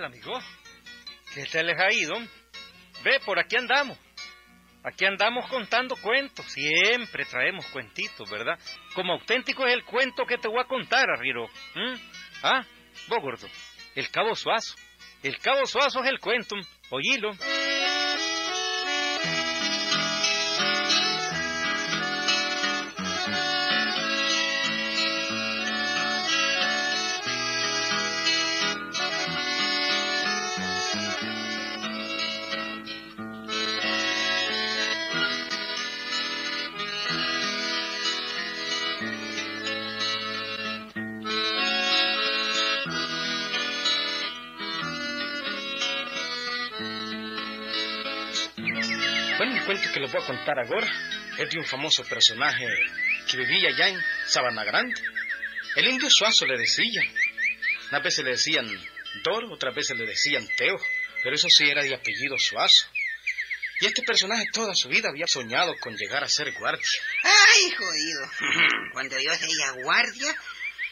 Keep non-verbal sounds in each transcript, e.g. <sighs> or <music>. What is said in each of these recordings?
Hola, amigo. ¿Qué les ha ido? Ve, por aquí andamos. Aquí andamos contando cuentos. Siempre traemos cuentitos, ¿verdad? Como auténtico es el cuento que te voy a contar, Arriero. ¿Mm? ¿Ah? Vos, gordo. El Cabo Suazo. El Cabo Suazo es el cuento. Oílo. Bueno, el cuento que les voy a contar ahora es de un famoso personaje que vivía allá en Sabana Grande. El indio Suazo le decía. Unas veces le decían Doro, otras veces le decían Teo, pero eso sí era de apellido Suazo. Y este personaje toda su vida había soñado con llegar a ser guardia. Ay, jodido. <laughs> Cuando yo sea guardia,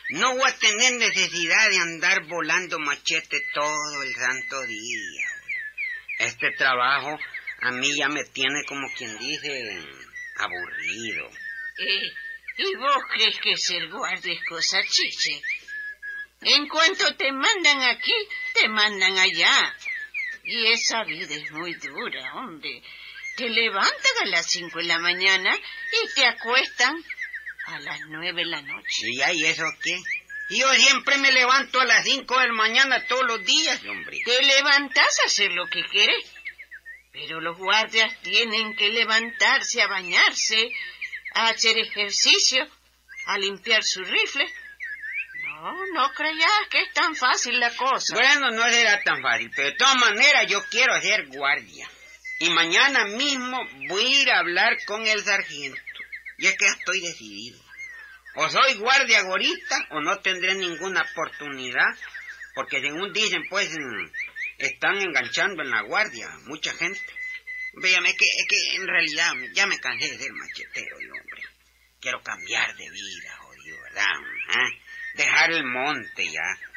no voy a tener necesidad de andar volando machete todo el santo día. Este trabajo a mí ya me tiene como quien dice aburrido. Eh, ¿Y vos crees que ser guardia es cosa chiche? En cuanto te mandan aquí, te mandan allá. Y esa vida es muy dura, hombre. Te levantan a las cinco de la mañana y te acuestan a las nueve de la noche. ¿Y y eso qué? Yo siempre me levanto a las cinco de la mañana todos los días, hombre. Te levantás a hacer lo que quieres. Pero los guardias tienen que levantarse a bañarse, a hacer ejercicio, a limpiar su rifle. No, no creas que es tan fácil la cosa. Bueno, no será tan fácil, pero de todas maneras yo quiero ser guardia. Y mañana mismo voy a ir a hablar con el sargento. Y es que ya estoy decidido. O soy guardia gorista o no tendré ninguna oportunidad. Porque según dicen, pues, están enganchando en la guardia mucha gente. Véame, es que, que en realidad ya me cansé de ser machetero, yo, hombre. Quiero cambiar de vida, jodido, ¿verdad? ¿Ah? Dejar el monte ya.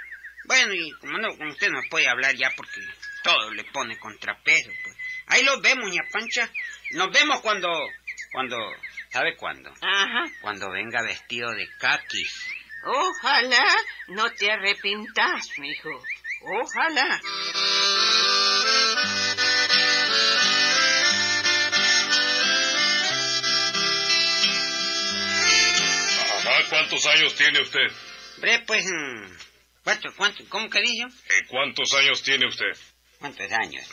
Bueno, y como no, con usted no puede hablar ya porque todo le pone contrapeso, pues. Ahí los vemos, ña Pancha. Nos vemos cuando, cuando, ¿sabe cuándo? Ajá. Cuando venga vestido de caquis. Ojalá no te arrepintas, mijo. Ojalá. Ajá, ¿cuántos años tiene usted? Hombre, pues, mm, ¿cuánto, cuánto, cómo que dice? Eh, ¿Cuántos años tiene usted? ¿Cuántos años?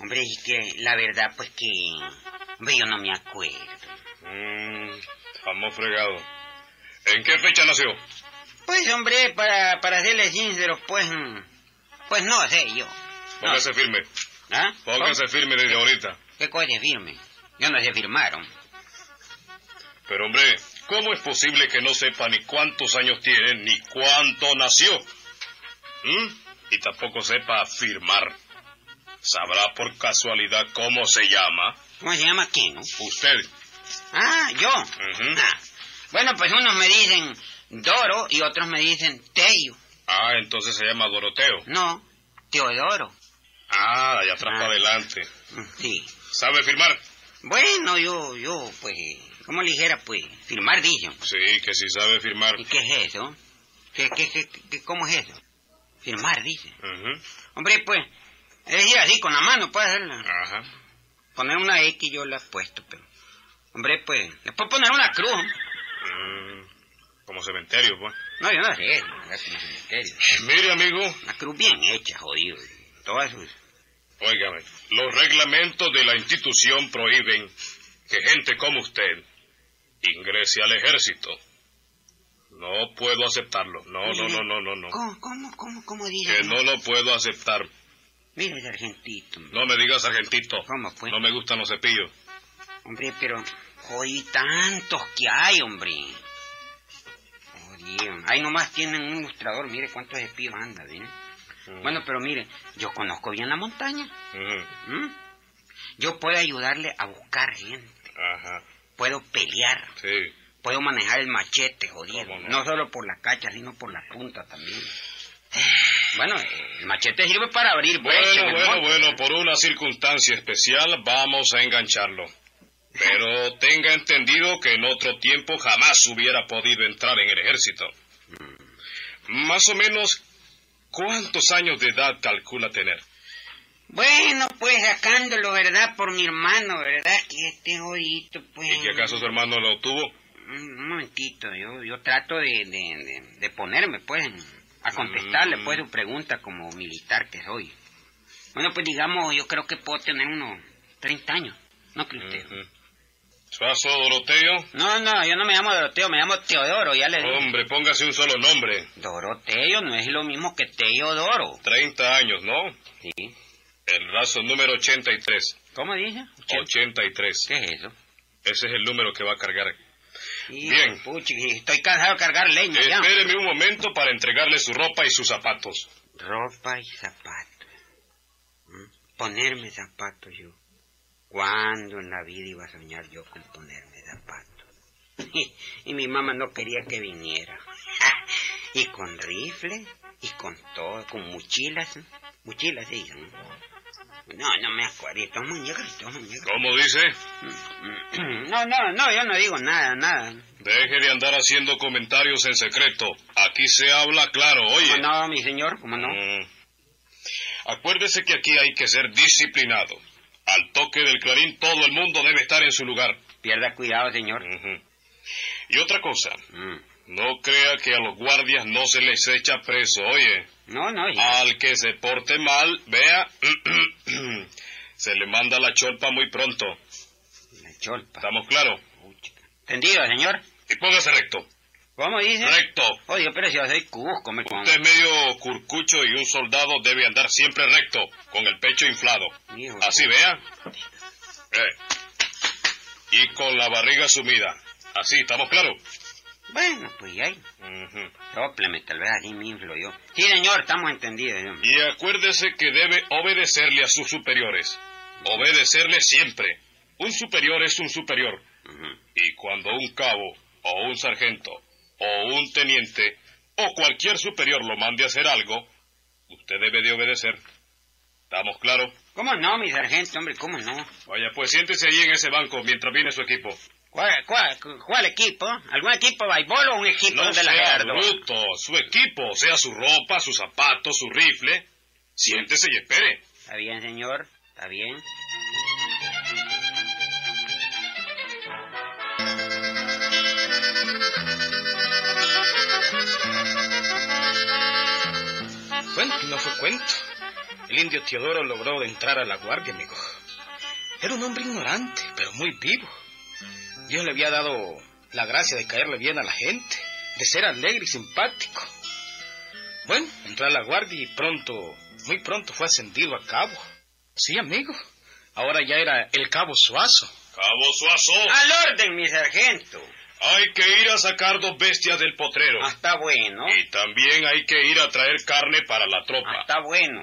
Hombre, es que la verdad, pues que, hombre, yo no me acuerdo. Mm, estamos fregados. ¿En qué fecha nació? Pues, hombre, para, para serle sincero, pues, mm, pues no sé yo. Póngase firme. ¿Ah? Póngase firme desde ahorita. ¿Qué cosa de firme? Yo no sé firmaron. Pero hombre, ¿cómo es posible que no sepa ni cuántos años tiene ni cuánto nació? ¿Mm? Y tampoco sepa firmar. ¿Sabrá por casualidad cómo se llama? ¿Cómo se llama quién, no? Usted. Ah, yo. Ah, Bueno, pues unos me dicen Doro y otros me dicen Tello. Ah, entonces se llama Doroteo. No, Teodoro. Ah, allá atrás Ah. para adelante. Sí. ¿Sabe firmar? Bueno, yo, yo, pues, ¿cómo le dijera, pues? Firmar, dicho. Sí, que sí sabe firmar. ¿Y qué es eso? ¿Qué, qué, qué, qué- cómo es eso? Firmar, dice. Hombre, pues, es decir, así, con la mano, puede hacerla. Ajá. Poner una X yo la he puesto, pero... Hombre, pues, le puedo poner una cruz. Mm, como cementerio, pues. No, yo no sé, no es como cementerio. Mire, amigo, Una cruz bien hecha, jodido. Todas sus... óigame, los reglamentos de la institución prohíben que gente como usted ingrese al ejército. No puedo aceptarlo. No, no, no, no, no, no. ¿Cómo, cómo, cómo, cómo dice? Que no lo puedo aceptar. Mire, sargentito. No me digas sargentito. ¿Cómo, pues? No me gustan los cepillos. Hombre, pero... Joder, tantos que hay, hombre. Ahí nomás tienen un ilustrador, mire cuántos espías anda. Mm. Bueno, pero mire, yo conozco bien la montaña. Ujú. ¿m? Yo puedo ayudarle a buscar gente. Ajá. Puedo pelear. Sí. Puedo manejar el machete, jodido. ¿Cómo no? no? solo por la cacha, sino por la punta también. Bueno, el machete sirve para abrir Bueno, bueno, bueno, por una circunstancia especial vamos a engancharlo. Pero tenga entendido que en otro tiempo jamás hubiera podido entrar en el ejército. Más o menos, ¿cuántos años de edad calcula tener? Bueno, pues sacándolo, ¿verdad? Por mi hermano, ¿verdad? Que este jodito, pues... ¿Y que acaso su hermano lo tuvo? Un momentito, yo, yo trato de, de, de, de ponerme, pues, a contestarle, Mm. pues, su pregunta como militar que soy. Bueno, pues, digamos, yo creo que puedo tener unos 30 años, ¿no cree usted? ¿Suazo Doroteo? No, no, yo no me llamo Doroteo, me llamo Teodoro, ya le digo. Hombre, póngase un solo nombre. Doroteo no es lo mismo que Teodoro. 30 años, ¿no? Sí. El raso número 83. ¿Cómo dice? 83. ¿Qué es eso? Ese es el número que va a cargar. Sí, Bien. puchi, estoy cansado de cargar leña ya. Espéreme un momento para entregarle su ropa y sus zapatos. Ropa y zapatos. ¿Mm? Ponerme zapatos yo. ¿Cuándo en la vida iba a soñar yo con ponerme zapatos? <laughs> y mi mamá no quería que viniera. <laughs> y con rifle, y con todo, con mochilas. Mochilas dicen. No, no me acuerdo. Estos muñecos, estos muñecos. ¿Cómo dice? <clears throat> No, no, no, yo no digo nada, nada. Deje de andar haciendo comentarios en secreto. Aquí se habla claro, oye. ¿Cómo no, mi señor? ¿Cómo no? Mm. Acuérdese que aquí hay que ser disciplinado. Al toque del clarín todo el mundo debe estar en su lugar. Pierda cuidado, señor. Y otra cosa, Mm. no crea que a los guardias no se les echa preso, oye. No, no, sí. Al que se porte mal, vea, <clears throat> se le manda la cholpa muy pronto. La cholpa. ¿Estamos claros? ¿Entendido, señor? Y póngase recto. ¿Cómo dice? Recto. Oye, pero si yo soy cusco, me. Usted es medio curcucho y un soldado debe andar siempre recto, con el pecho inflado. Hijo. Así vea. Eh. Y con la barriga sumida. Así, ¿estamos claros? Bueno, pues ya. Ujú. Sópleme, tal vez así me inflo yo. Sí, señor, estamos entendidos. Y acuérdese que debe obedecerle a sus superiores. Obedecerle siempre. Un superior es un superior. Y cuando un cabo, o un sargento, o un teniente, o cualquier superior lo mande a hacer algo, usted debe de obedecer. ¿Estamos claros? ¿Cómo no, mi sargento, hombre? ¿Cómo no? Vaya, pues siéntese ahí en ese banco mientras viene su equipo. ¿Cuál, cuál, cuál equipo? ¿Algún equipo de béisbol o un equipo No de la sea bruto, su equipo, sea su ropa, sus zapatos, su rifle. Siéntese y espere. Está bien, señor, está bien. No fue cuento. El indio Teodoro logró entrar a la guardia, amigo. Era un hombre ignorante, pero muy vivo. Dios le había dado la gracia de caerle bien a la gente, de ser alegre y simpático. Bueno, entró a la guardia y pronto, muy pronto fue ascendido a cabo. Sí, amigo. Ahora ya era el cabo Suazo. Cabo Suazo, Al orden, mi sargento. Hay que ir a sacar dos bestias del potrero. Ah, está bueno. Y también hay que ir a traer carne para la Ah, tropa. está bueno.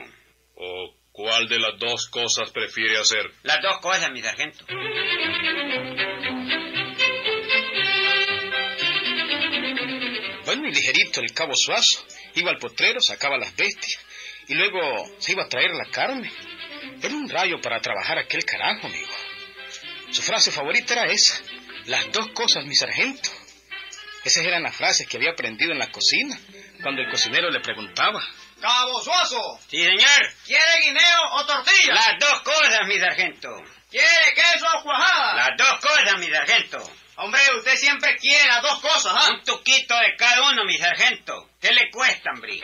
¿O cuál de las dos cosas prefiere hacer? Las dos cosas, mi sargento. Bueno, y ligerito el cabo Suazo. Iba al potrero, sacaba las bestias. Y luego se iba a traer la carne. Era un rayo para trabajar aquel carajo, amigo. Su frase favorita era esa. Las dos cosas, mi sargento. Esas eran las frases que había aprendido en la cocina, cuando el cocinero le preguntaba. Cabo Suazo, Sí, señor. ¿quiere guineo o tortilla? Las dos cosas, mi sargento. ¿Quiere queso o cuajada? Las dos cosas, mi sargento. Hombre, usted siempre quiere las dos cosas, ¿ah? Un tuquito de cada uno, mi sargento. ¿Qué le cuesta, hombre?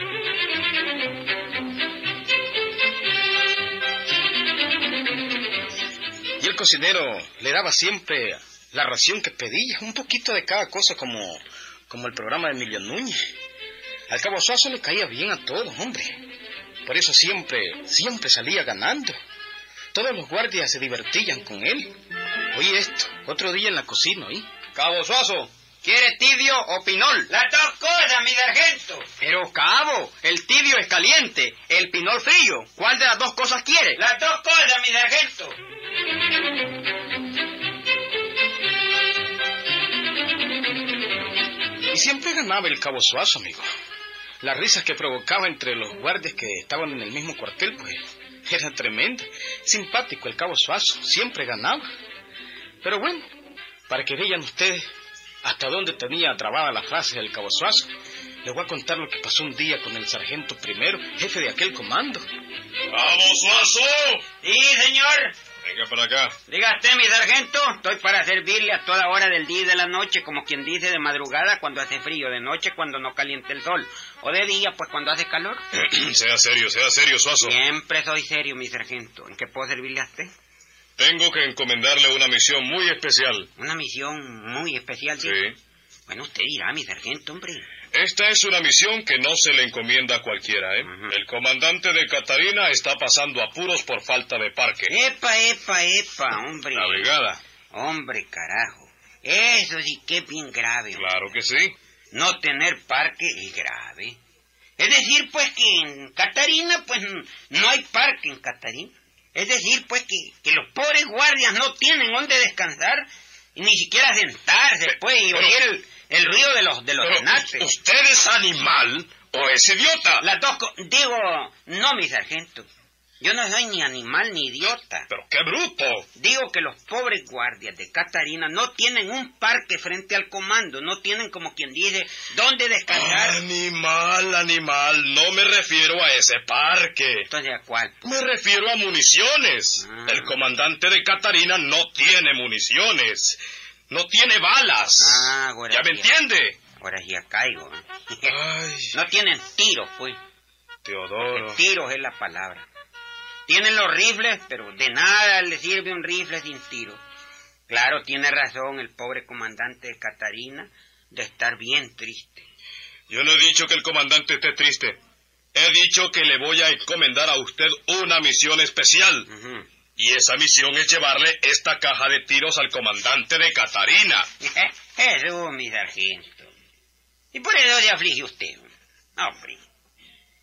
Y el cocinero le daba siempre la ración que pedía, un poquito de cada cosa como, como el programa de Emilio Núñez. Al cabo Suazo le caía bien a todos, hombre. Por eso siempre, siempre salía ganando. Todos los guardias se divertían con él. Oye esto, otro día en la cocina, ¿oí? Cabo Suazo, ¿quiere tibio o pinol? Las dos cosas, mi sargento. Pero, cabo, el tibio es caliente, el pinol frío. ¿Cuál de las dos cosas quiere? Las dos cosas, mi sargento. Siempre ganaba el cabo Suazo, amigo. las risas que provocaba entre los guardias que estaban en el mismo cuartel, pues era tremenda. Simpático el cabo Suazo, siempre ganaba. Pero bueno, para que vean ustedes hasta dónde tenía trabada la frase del cabo Suazo, les voy a contar lo que pasó un día con el sargento primero, jefe de aquel comando. ¡Cabo Suazo! Sí, señor. Venga para acá. Mi sargento, estoy para servirle a toda hora del día y de la noche, como quien dice de madrugada cuando hace frío, de noche cuando no caliente el sol, o de día pues cuando hace calor. <clears throat> sea serio, sea serio, Suazo. Siempre soy serio, mi sargento. ¿En qué puedo servirle a usted? Tengo que encomendarle una misión muy especial. Una misión muy especial, Sí. dijo. Bueno, usted dirá, mi sargento, hombre. Esta es una misión que no se le encomienda a cualquiera, ¿eh? El comandante de Catarina está pasando apuros por falta de parque. Epa, epa, epa, hombre. La brigada. Hombre, carajo. Eso sí que es bien grave. hombre. Claro que sí. No tener parque es grave. Es decir, pues que en Catarina, pues no hay parque en Catarina. Es decir, pues que, que los pobres guardias no tienen dónde descansar y ni siquiera sentarse, pues, y oír el, el ruido de los de los Pero. ¿usted es animal o es idiota? Las dos co- Digo, no, mi sargento. Yo no soy ni animal ni idiota. Pero qué bruto. Digo que los pobres guardias de Catarina no tienen un parque frente al comando, no tienen como quien dice dónde descansar. Animal, animal, no me refiero a ese parque. Entonces, ¿a cuál? Me refiero a municiones. Ah. El comandante de Catarina no tiene municiones. No tiene balas. Ah, ahora ¿Ya me entiende? Ahora ya caigo. Ay, <laughs> No tienen tiros, pues. Teodoro. Tiros es la palabra. Tienen los rifles, pero de nada le sirve un rifle sin tiro. Claro, tiene razón el pobre comandante de Catarina de estar bien triste. Yo no he dicho que el comandante esté triste. He dicho que le voy a encomendar a usted una misión especial. Y esa misión es llevarle esta caja de tiros al comandante de Catarina. <laughs> Eso, mi sargento. Y por eso se aflige usted. Hombre,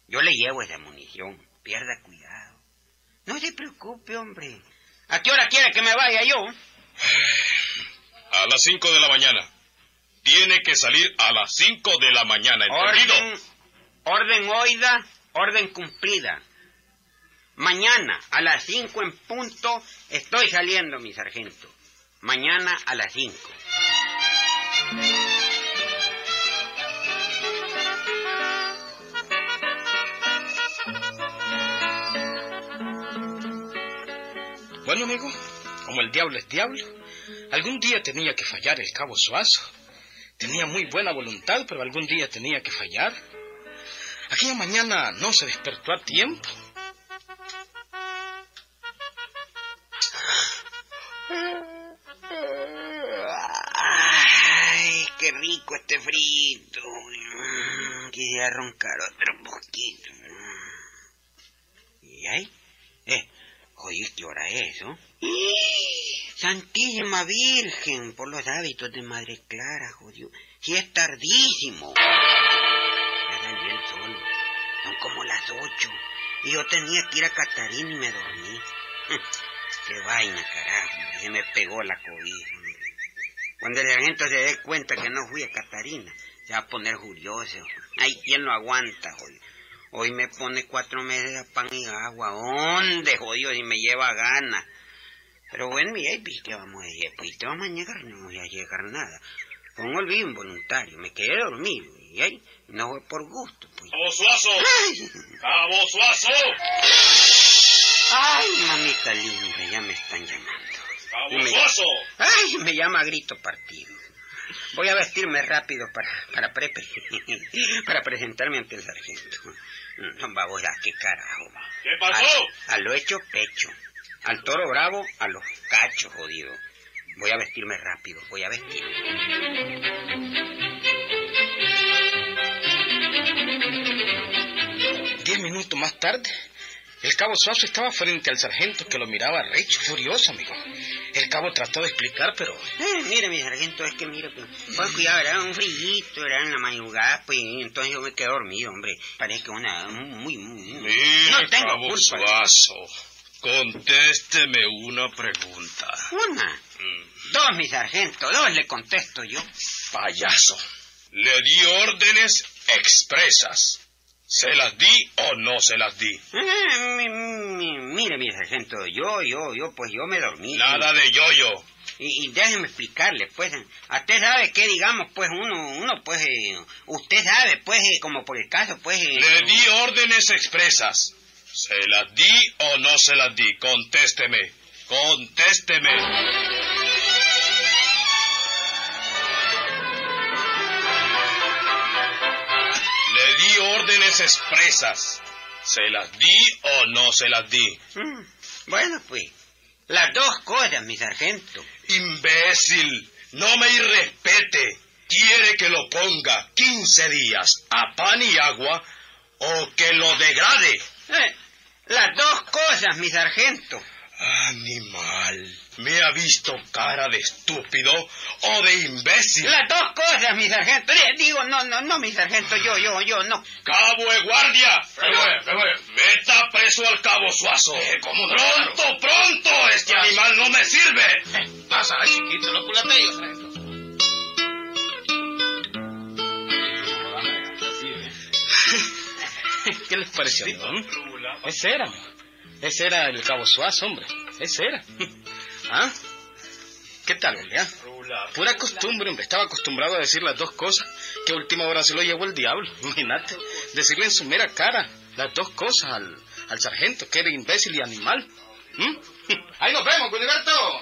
yo le llevo esa munición. Pierda cuidado. No se preocupe, hombre. ¿A qué hora quiere que me vaya yo? <sighs> A las cinco de la mañana. Tiene que salir a las cinco de la mañana, ¿entendido? Orden, orden oída, orden cumplida. Mañana a las cinco en punto estoy saliendo, mi sargento. Mañana a las cinco. Bueno, amigo, como el diablo es diablo, algún día tenía que fallar el cabo Suazo. Tenía muy buena voluntad, pero algún día tenía que fallar. Aquella mañana no se despertó a tiempo. Ay, qué rico este frito. Quisiera roncar otro poquito. ¿Y ahí? Eh, oye, ¿qué hora es, oh? Santísima Virgen, por los hábitos de Madre Clara, jodido. Si es tardísimo. Ya salió el sol. Son como las ocho. Y yo tenía que ir a Catarina y me dormí. Qué vaina, carajo. Se me pegó la cobija. Cuando el sargento se dé cuenta que no fui a Catarina, se va a poner furioso. Ay, ¿quién lo aguanta, jodido? Hoy me pone cuatro meses de pan y agua. ¿Dónde, jodido, si me lleva gana? Pero bueno, mi pues, ¿qué vamos a decir? Pues te vamos a llegar, no voy a llegar nada. Fue un olvido involuntario, me quedé dormido. Y ahí, no fue por gusto, pues. ¡Cabo Suazo! ¡Ay! ¡Cabo Suazo! ¡Ay, mamita linda! Ya me están llamando. ¡Cabo Me- Suazo! ¡Ay! Me llama a grito partido. Voy a vestirme rápido para, para, pre- <laughs> para presentarme ante el sargento. No, vamos a qué carajo. ¿Qué pasó? A, a lo hecho pecho. Al toro bravo, a los cachos, jodido. Voy a vestirme rápido, voy a vestirme. Diez minutos más tarde, el cabo Suazo estaba frente al sargento que lo miraba recho, furioso, amigo. El cabo trató de explicar, pero Eh, mire, mi sargento, es que mire, pues, pues, cuidado, era un frillito, era en la madrugada, pues, y entonces yo me quedé dormido, hombre. Parece que una, muy, muy. Mire, no tengo Cabo culpa. Suazo, contésteme una pregunta. Una, Mm, dos, mi sargento, dos le contesto yo. Payaso. Le di órdenes expresas. ¿Se las di o no se las di? Ah, mi- mi- mire, mi sargento, yo, yo, yo, pues yo me dormí. Nada de yo-yo. Y, y déjeme explicarle, pues, a usted sabe que, digamos, pues, uno, uno, pues, eh, usted sabe, pues, eh, como por el caso, pues... eh, Le di órdenes expresas. ¿Se las di o no se las di? Contésteme. Contésteme. Expresas. ¿Se las di o no se las di? mm, Bueno, pues, las dos cosas, mi sargento. Imbécil, no me irrespete. ¿Quiere que lo ponga 15 días a pan y agua o que lo degrade? Eh, las dos cosas, mi sargento. Animal, ¿me ha visto cara de estúpido o de imbécil? Las dos cosas, mi sargento. Eh, Digo, no, no, no, mi sargento, yo, yo, yo, no. ¡Cabo de guardia! ¡Meta preso al cabo Suazo! ¡Pronto, pronto! ¡Este animal no me sirve! Pasa, chiquito, no culateos, sargento. ¿Qué les pareció, mm? Ese era. Ese era el cabo Suazo, hombre. Ese era. ¿Ah? ¿Qué tal, hombre? Pura costumbre, hombre. Estaba acostumbrado a decir las dos cosas que última hora se lo llevó el diablo. <laughs> Imagínate. Decirle en su mera cara las dos cosas al, al sargento, que era imbécil y animal. ¿Mm? <laughs> Ahí nos vemos, Gilberto.